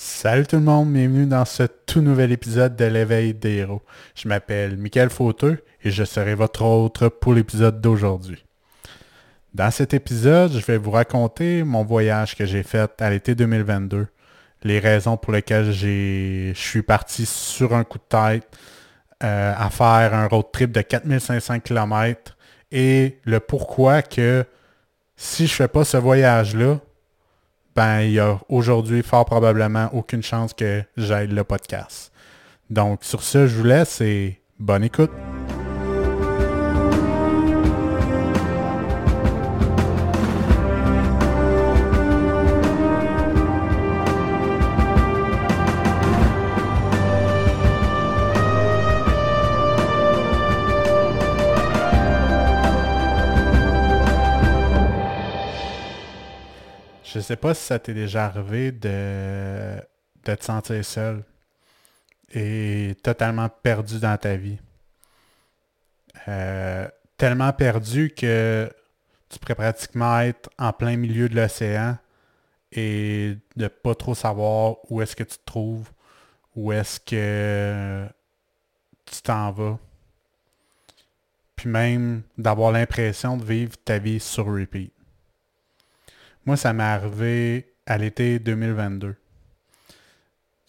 Salut tout le monde, bienvenue dans ce tout nouvel épisode de l'éveil des héros. Je m'appelle Michael Fauteux et je serai votre hôte pour l'épisode d'aujourd'hui. Dans cet épisode, je vais vous raconter mon voyage que j'ai fait à l'été 2022, les raisons pour lesquelles je suis parti sur un coup de tête euh, à faire un road trip de 4500 km et le pourquoi que si je fais pas ce voyage-là, ben, il y a aujourd'hui fort probablement aucune chance que j'aille le podcast. Donc, sur ce, je vous laisse et bonne écoute. Sais pas si ça t'est déjà arrivé de, de te sentir seul et totalement perdu dans ta vie. Euh, tellement perdu que tu pourrais pratiquement être en plein milieu de l'océan et de pas trop savoir où est-ce que tu te trouves, où est-ce que tu t'en vas. Puis même d'avoir l'impression de vivre ta vie sur repeat. Moi, ça m'est arrivé à l'été 2022.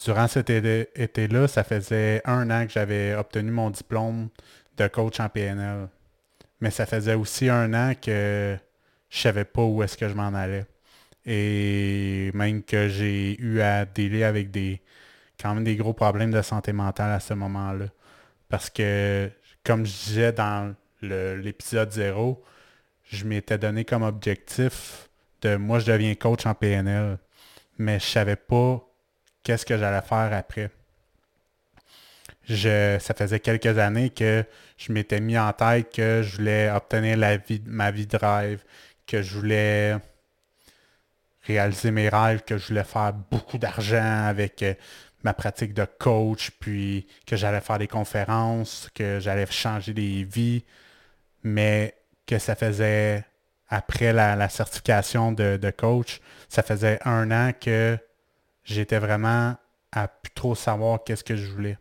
Durant cet été-là, ça faisait un an que j'avais obtenu mon diplôme de coach en PNL. Mais ça faisait aussi un an que je savais pas où est-ce que je m'en allais. Et même que j'ai eu à dealer avec des quand même des gros problèmes de santé mentale à ce moment-là. Parce que, comme je disais dans l'épisode 0, je m'étais donné comme objectif moi, je deviens coach en PNL, mais je savais pas qu'est-ce que j'allais faire après. Je, ça faisait quelques années que je m'étais mis en tête que je voulais obtenir la vie, ma vie de rêve, que je voulais réaliser mes rêves, que je voulais faire beaucoup d'argent avec euh, ma pratique de coach, puis que j'allais faire des conférences, que j'allais changer des vies, mais que ça faisait après la, certification de, coach, ça faisait un an que j'étais vraiment à plus trop savoir qu'est-ce que je voulais.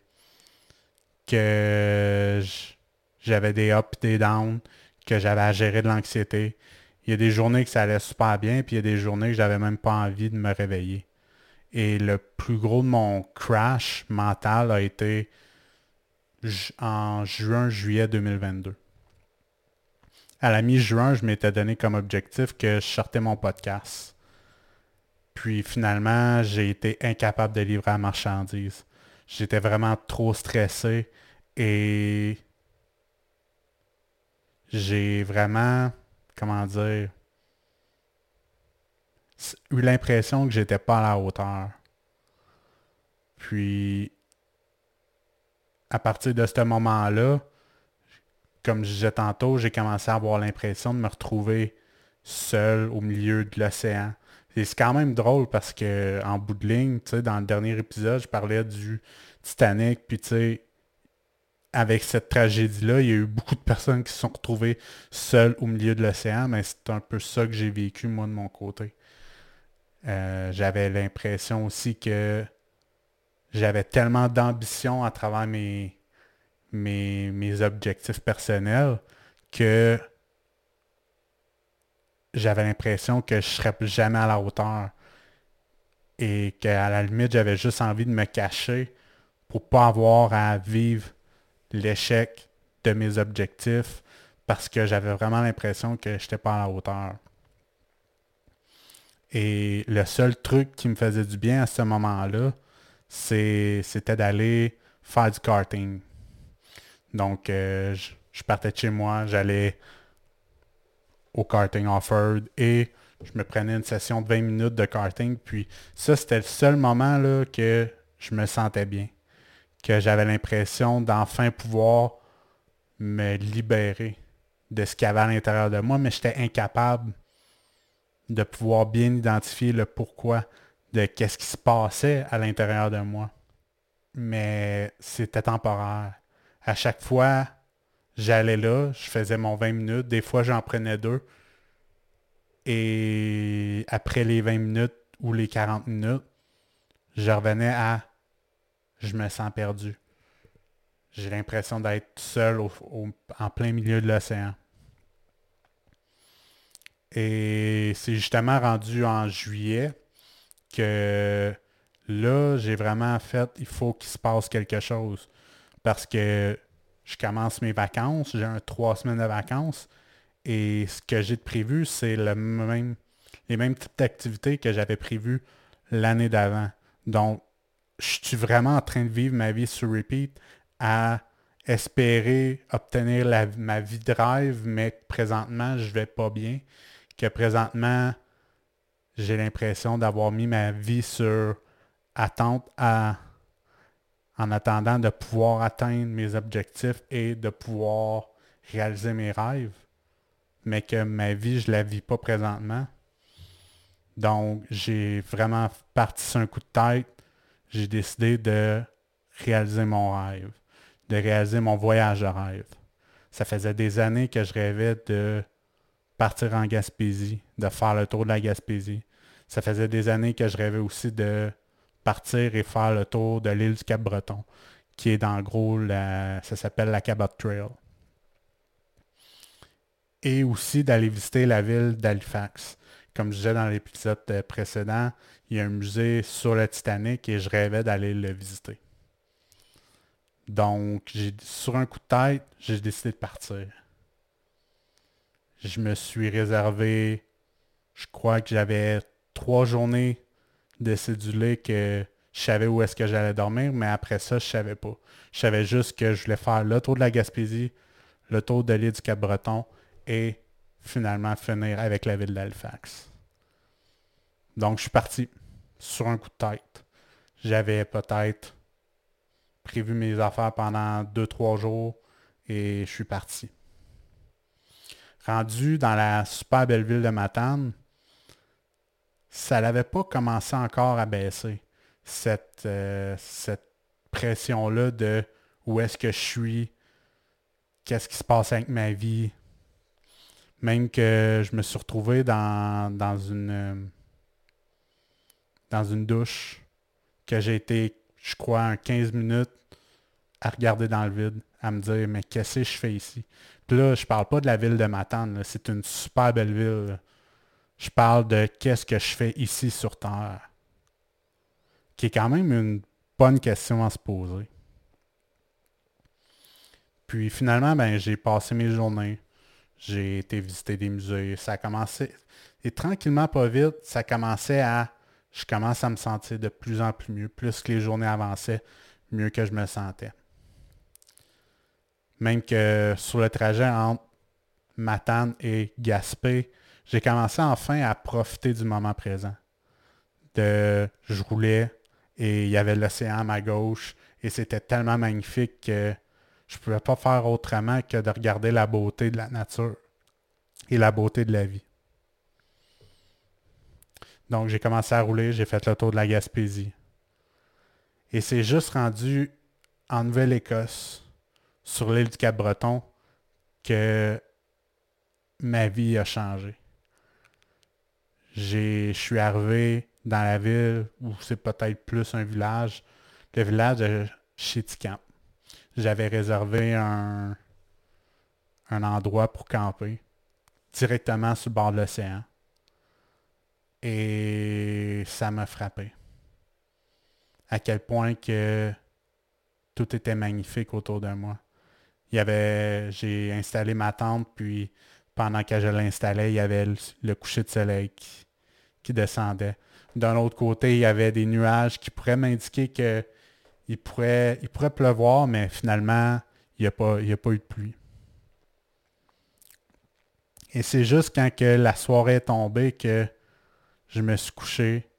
Que j'avais des ups et des downs, que j'avais à gérer de l'anxiété. Il y a des journées que ça allait super bien, puis il y a des journées que j'avais même pas envie de me réveiller. Et le plus gros de mon crash mental a été en juin-juillet 2022 à la mi-juin, je m'étais donné comme objectif que je sortais mon podcast. Puis finalement, j'ai été incapable de livrer la marchandise. J'étais vraiment trop stressé et j'ai vraiment, comment dire, eu l'impression que j'étais pas à la hauteur. Puis, à partir de ce moment-là, comme je disais tantôt, j'ai commencé à avoir l'impression de me retrouver seul au milieu de l'océan. Et c'est quand même drôle parce que en bout de ligne, dans le dernier épisode, je parlais du Titanic, puis tu sais, avec cette tragédie-là, il y a eu beaucoup de personnes qui se sont retrouvées seules au milieu de l'océan, mais c'est un peu ça que j'ai vécu moi de mon côté. Euh, j'avais l'impression aussi que j'avais tellement d'ambition à travers mes, mes, objectifs personnels que j'avais l'impression que je serais jamais à la hauteur. Et qu'à la limite, j'avais juste envie de me cacher pour pas avoir à vivre l'échec de mes objectifs parce que j'avais vraiment l'impression que je n'étais pas à la hauteur. Et le seul truc qui me faisait du bien à ce moment-là, c'était d'aller faire du karting. Donc, euh, je, partais de chez moi, j'allais au karting offered et je me prenais une session de 20 minutes de karting. Puis ça, c'était le seul moment là, que je me sentais bien. Que j'avais l'impression d'enfin pouvoir me libérer de ce qu'il y avait à l'intérieur de moi, mais j'étais incapable de pouvoir bien identifier le pourquoi de qu'est-ce qui se passait à l'intérieur de moi. Mais c'était temporaire à chaque fois, j'allais là, je faisais mon 20 minutes. Des fois, j'en prenais deux. Et après les 20 minutes ou les 40 minutes, je revenais à je me sens perdu. J'ai l'impression d'être seul en plein milieu de l'océan. Et c'est justement rendu en juillet que là, j'ai vraiment fait, il faut qu'il se passe quelque chose. Parce que je commence mes vacances, j'ai trois semaines de vacances. Et ce que j'ai prévu, c'est le même, les mêmes types d'activités que j'avais prévues l'année d'avant. Donc, je suis vraiment en train de vivre ma vie sur repeat à espérer obtenir ma vie de rêve, mais présentement, je vais pas bien. Que présentement, j'ai l'impression d'avoir mis ma vie sur attente à, en attendant de pouvoir atteindre mes objectifs et de pouvoir réaliser mes rêves, mais que ma vie, je ne la vis pas présentement. Donc, j'ai vraiment parti sur un coup de tête. J'ai décidé de réaliser mon rêve, de réaliser mon voyage de rêve. Ça faisait des années que je rêvais de partir en Gaspésie, de faire le tour de la Gaspésie. Ça faisait des années que je rêvais aussi de partir et faire le tour de l'île du Cap-Breton, qui est dans gros, la, ça s'appelle la Cabot Trail. Et aussi d'aller visiter la ville d'Halifax. Comme je disais dans l'épisode précédent, il y a un musée sur le Titanic et je rêvais d'aller le visiter. Donc, sur un coup de tête, j'ai décidé de partir. Je me suis réservé, je crois que j'avais trois journées de cédulé que je savais où est-ce que j'allais dormir, mais après ça, je savais pas. Je savais juste que je voulais faire le tour de la Gaspésie, le tour de l'île du Cap-Breton et finalement finir avec la ville d'Halifax. Donc, je suis parti sur un coup de tête. J'avais peut-être prévu mes affaires pendant deux, trois jours et je suis parti. Rendu dans la super belle ville de Matane, ça n'avait pas commencé encore à baisser, cette, euh, cette pression-là de où est-ce que je suis, qu'est-ce qui se passe avec ma vie. Même que je me suis retrouvé dans, dans une euh, dans une douche, que j'ai été, je crois, 15 minutes à regarder dans le vide, à me dire, mais qu'est-ce que je fais ici? Puis là, je parle pas de la ville de Matane, c'est une super belle ville. Je parle de qu'est-ce que je fais ici sur Terre. Qui est quand même une bonne question à se poser. Puis finalement, ben, j'ai passé mes journées. J'ai été visiter des musées. Ça a commencé. Et tranquillement, pas vite, ça commençait à je commence à me sentir de plus en plus mieux. Plus que les journées avançaient, mieux que je me sentais. Même que sur le trajet entre Matane et Gaspé, j'ai commencé enfin à profiter du moment présent. Je roulais et il y avait l'océan à ma gauche et c'était tellement magnifique que je ne pouvais pas faire autrement que de regarder la beauté de la nature et la beauté de la vie. Donc, j'ai commencé à rouler, j'ai fait le tour de la Gaspésie. Et c'est juste rendu en Nouvelle-Écosse, sur l'île du Cap-Breton, que ma vie a changé. Je suis arrivé dans la ville où c'est peut-être plus un village, le village de Chéticamp. J'avais réservé un, un endroit pour camper directement sur le bord de l'océan. Et ça m'a frappé. À quel point que tout était magnifique autour de moi. Y avait, j'ai installé ma tente, puis pendant que je l'installais, il y avait le, coucher de soleil qui, descendait. D'un autre côté, il y avait des nuages qui pourraient m'indiquer pourrait, il pourrait pleuvoir, mais finalement, il n'y a, pas, a pas eu de pluie. Et c'est juste quand que la soirée est tombée que je me suis couché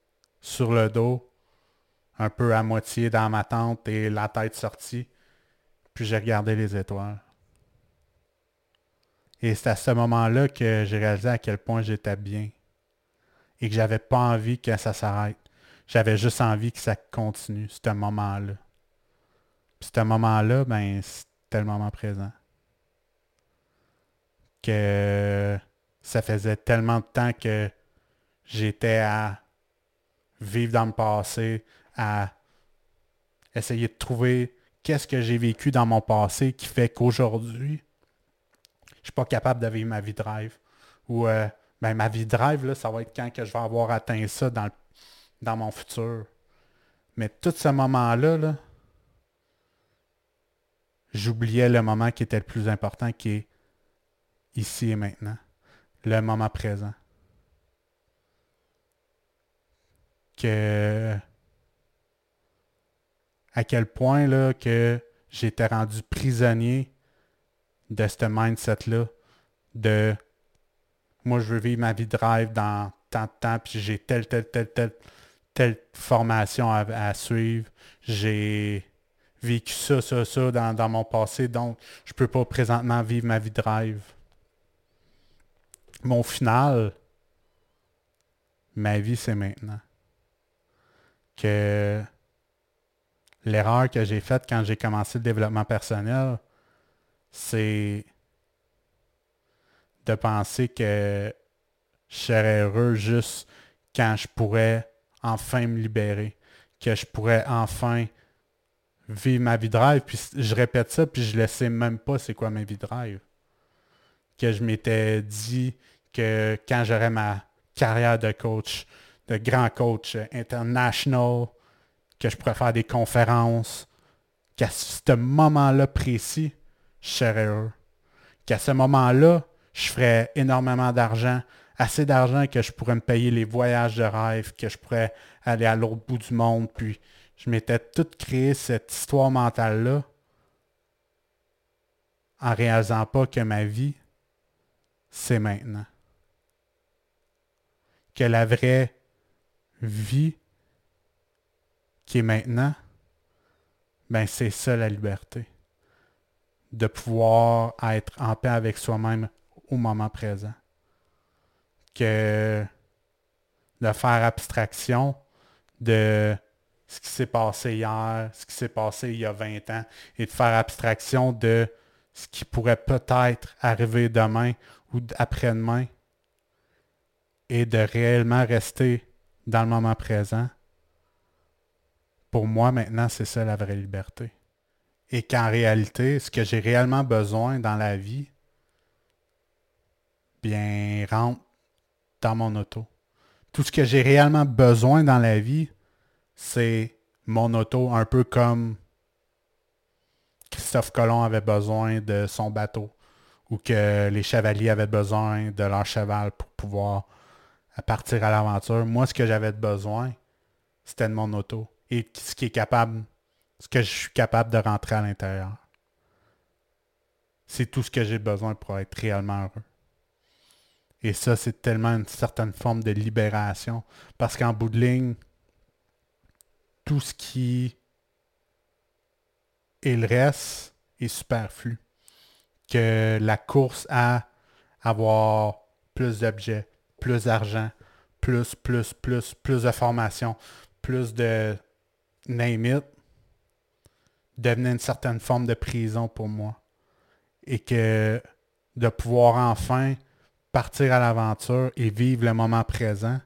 sur le dos, un peu à moitié dans ma tente et la tête sortie, puis j'ai regardé les étoiles. Et c'est à ce moment-là que j'ai réalisé à quel point j'étais bien et que j'avais pas envie que ça s'arrête. J'avais juste envie que ça continue, ce moment-là. Puis ce moment-là, ben, c'était le moment présent. Que ça faisait tellement de temps que j'étais à vivre dans le passé, à essayer de trouver qu'est-ce que j'ai vécu dans mon passé qui fait qu'aujourd'hui, je suis pas capable de vivre ma vie de rêve. Ou euh, ben, ma vie de rêve, là, ça va être quand que je vais avoir atteint ça dans, dans mon futur. Mais tout ce moment-là, là, j'oubliais le moment qui était le plus important, qui est ici et maintenant. Le moment présent. Que à quel point là, que j'étais rendu prisonnier de ce mindset-là de moi je veux vivre ma vie de rêve dans tant de temps, puis j'ai telle, telle, telle, telle, telle formation à, suivre. J'ai vécu ça, ça, ça dans, mon passé, donc je peux pas présentement vivre ma vie de rêve. Mon final, ma vie, c'est maintenant. Que l'erreur que j'ai faite quand j'ai commencé le développement personnel, c'est de penser que je serais heureux juste quand je pourrais enfin me libérer, que je pourrais enfin vivre ma vie de rêve. Puis je répète ça, puis je ne sais même pas c'est quoi ma vie de rêve. Que je m'étais dit que quand j'aurais ma carrière de coach, de grand coach international, que je pourrais faire des conférences, qu'à ce moment-là précis, Qu'à ce moment-là, je ferais énormément d'argent, assez d'argent que je pourrais me payer les voyages de rêve, que je pourrais aller à l'autre bout du monde. Puis je m'étais tout créé cette histoire mentale-là en réalisant pas que ma vie, c'est maintenant. Que la vraie vie, qui est maintenant, ben c'est ça la liberté. De pouvoir être en paix avec soi-même au moment présent. Que de faire abstraction de ce qui s'est passé hier, ce qui s'est passé il y a 20 ans, et de faire abstraction de ce qui pourrait peut-être arriver demain ou après-demain, et de réellement rester dans le moment présent pour moi, maintenant, c'est ça la vraie liberté. Et qu'en réalité, ce que j'ai réellement besoin dans la vie, bien, rentre dans mon auto. Tout ce que j'ai réellement besoin dans la vie, c'est mon auto, un peu comme Christophe Colomb avait besoin de son bateau, ou que les chevaliers avaient besoin de leur cheval pour pouvoir partir à l'aventure. Moi, ce que j'avais besoin, c'était de mon auto et ce qui est capable, ce que je suis capable de rentrer à l'intérieur. C'est tout ce que j'ai besoin pour être réellement heureux. Et ça, c'est tellement une certaine forme de libération. Parce qu'en bout de ligne, tout ce qui est le reste est superflu. Que la course à avoir plus d'objets, plus d'argent, plus, plus, plus, plus de formation, plus de name it, devenait une certaine forme de prison pour moi. Et que de pouvoir enfin partir à l'aventure et vivre le moment présent,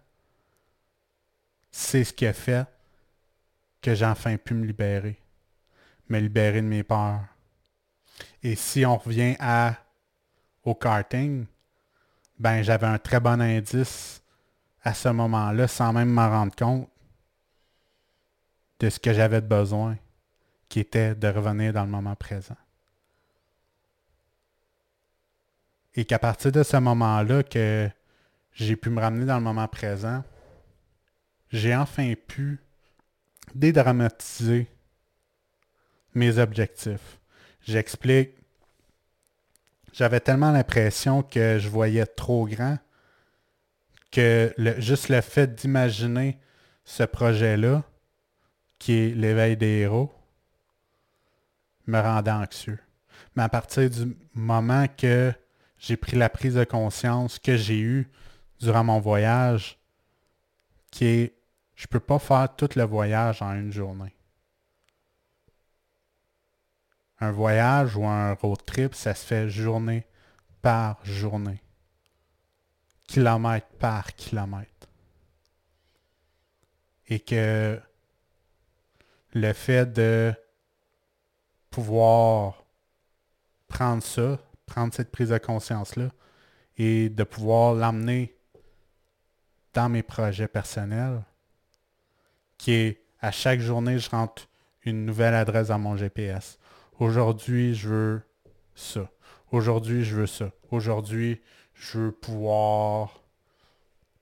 c'est ce qui a fait que j'ai enfin pu me libérer. Me libérer de mes peurs. Et si on revient à, au karting, ben j'avais un très bon indice à ce moment-là sans même m'en rendre compte de ce que j'avais besoin, qui était de revenir dans le moment présent. Et qu'à partir de ce moment-là que j'ai pu me ramener dans le moment présent, j'ai enfin pu dédramatiser mes objectifs. J'explique. J'avais tellement l'impression que je voyais trop grand que juste le fait d'imaginer ce projet-là, qui est l'éveil des héros, me rendait anxieux. Mais à partir du moment que j'ai pris la prise de conscience que j'ai eue durant mon voyage, qui est je ne peux pas faire tout le voyage en une journée. Un voyage ou un road trip, ça se fait journée par journée. Kilomètre par kilomètre. Et que le fait de pouvoir prendre ça, prendre cette prise de conscience-là et de pouvoir l'emmener dans mes projets personnels, qui est à chaque journée, je rentre une nouvelle adresse dans mon GPS. Aujourd'hui, je veux ça. Aujourd'hui, je veux ça. Aujourd'hui, je veux pouvoir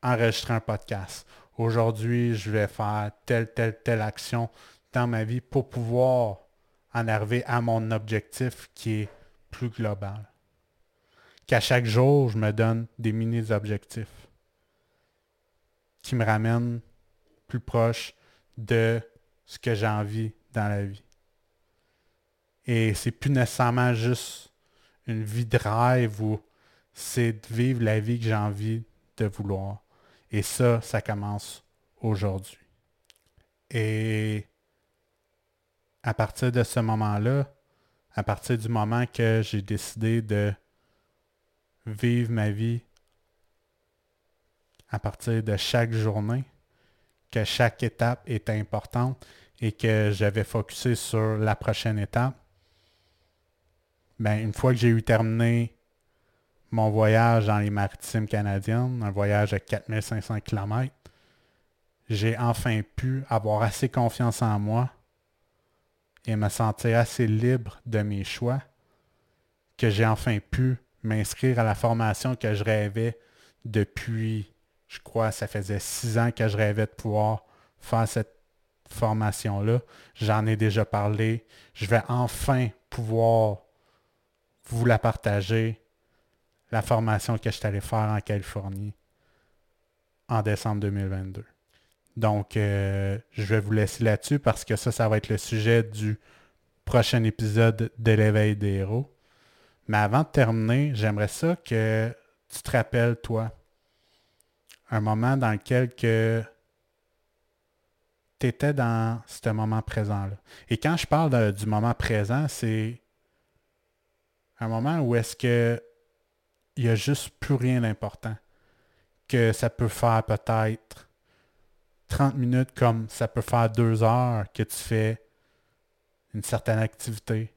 enregistrer un podcast. Aujourd'hui, je vais faire telle, telle, telle action dans ma vie pour pouvoir en arriver à mon objectif qui est plus global. Qu'à chaque jour, je me donne des mini-objectifs qui me ramènent plus proche de ce que j'ai envie dans la vie. Et c'est plus nécessairement juste une vie de rêve ou c'est de vivre la vie que j'ai envie de vouloir. Et ça, ça commence aujourd'hui. Et à partir de ce moment-là, à partir du moment que j'ai décidé de vivre ma vie à partir de chaque journée, que chaque étape est importante et que j'avais focusé sur la prochaine étape, ben, une fois que j'ai eu terminé mon voyage dans les maritimes canadiennes, un voyage de 4500 km, j'ai enfin pu avoir assez confiance en moi et me sentir assez libre de mes choix que j'ai enfin pu m'inscrire à la formation que je rêvais depuis, je crois, ça faisait six ans que je rêvais de pouvoir faire cette formation-là. J'en ai déjà parlé. Je vais enfin pouvoir vous la partager, la formation que je suis allé faire en Californie en décembre 2022. Donc, euh, je vais vous laisser là-dessus parce que ça, ça va être le sujet du prochain épisode de l'éveil des héros. Mais avant de terminer, j'aimerais ça que tu te rappelles, toi, un moment dans lequel que tu étais dans ce moment présent-là. Et quand je parle du moment présent, c'est un moment où est-ce que il n'y a juste plus rien d'important. Que ça peut faire peut-être 30 minutes comme ça peut faire deux heures que tu fais une certaine activité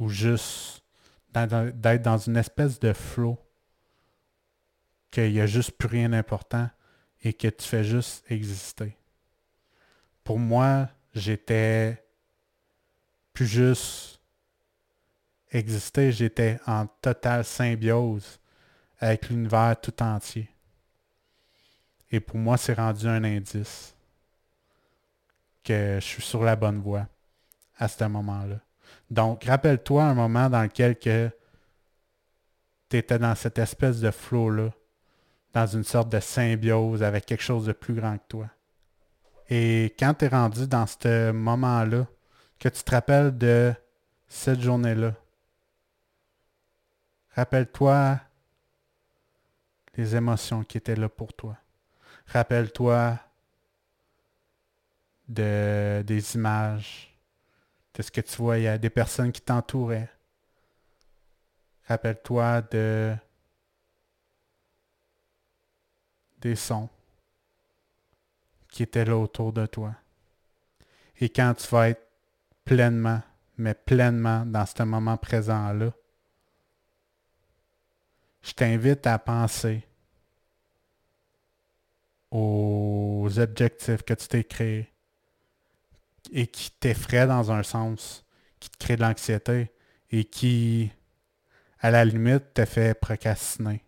ou juste d'être dans une espèce de flow qu'il n'y a juste plus rien d'important et que tu fais juste exister. Pour moi, j'étais plus juste exister, j'étais en totale symbiose avec l'univers tout entier. Et pour moi, c'est rendu un indice que je suis sur la bonne voie à ce moment-là. Donc, rappelle-toi un moment dans lequel tu étais dans cette espèce de flow-là, dans une sorte de symbiose avec quelque chose de plus grand que toi. Et quand tu es rendu dans ce moment-là, que tu te rappelles de cette journée-là, rappelle-toi les émotions qui étaient là pour toi. Rappelle-toi de, des images, de ce que tu voyais, des personnes qui t'entouraient. Rappelle-toi de des sons qui étaient là autour de toi. Et quand tu vas être pleinement, mais pleinement dans ce moment présent-là, je t'invite à penser aux objectifs que tu t'es créés et qui t'effraient dans un sens, qui te créent de l'anxiété et qui, à la limite, te fait procrastiner.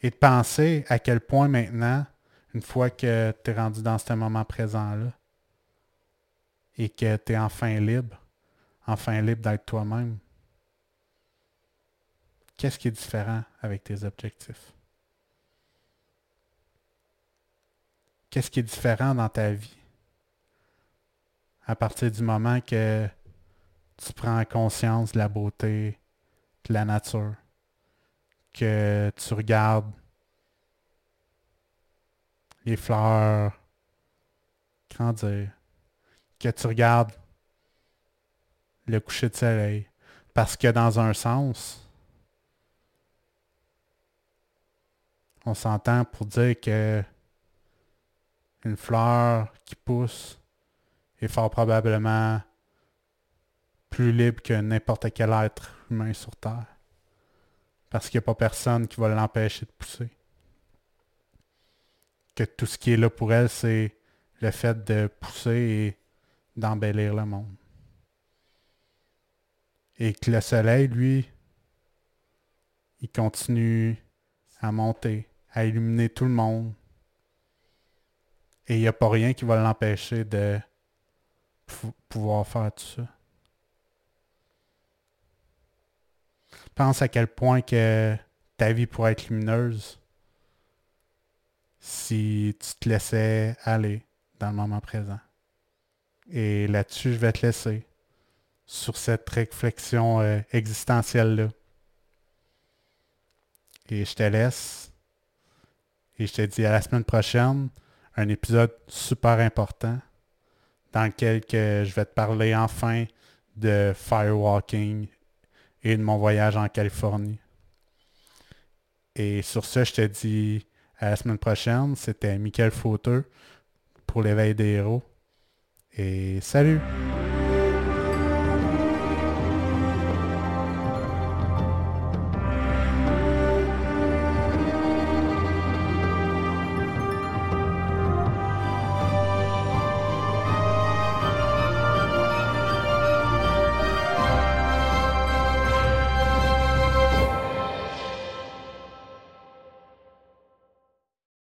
Et de penser à quel point maintenant, une fois que tu es rendu dans ce moment présent-là, et que tu es enfin libre, enfin libre d'être toi-même, qu'est-ce qui est différent avec tes objectifs? Qu'est-ce qui est différent dans ta vie? À partir du moment que tu prends conscience de la beauté de la nature, que tu regardes les fleurs, dire, que tu regardes le coucher de soleil. Parce que dans un sens, on s'entend pour dire que une fleur qui pousse est fort probablement plus libre que n'importe quel être humain sur Terre. Parce qu'il n'y a pas personne qui va l'empêcher de pousser. Que tout ce qui est là pour elle, c'est le fait de pousser et d'embellir le monde. Et que le soleil, lui, il continue à monter, à illuminer tout le monde. Et il n'y a pas rien qui va l'empêcher de pouvoir faire tout ça. Pense à quel point que ta vie pourrait être lumineuse si tu te laissais aller dans le moment présent. Et là-dessus, je vais te laisser sur cette réflexion euh, existentielle-là. Et je te laisse. Et je te dis à la semaine prochaine, un épisode super important dans lequel que je vais te parler enfin de firewalking et de mon voyage en Californie. Et sur ce, je te dis à la semaine prochaine. C'était Michael Fauteux pour l'éveil des héros. Et salut!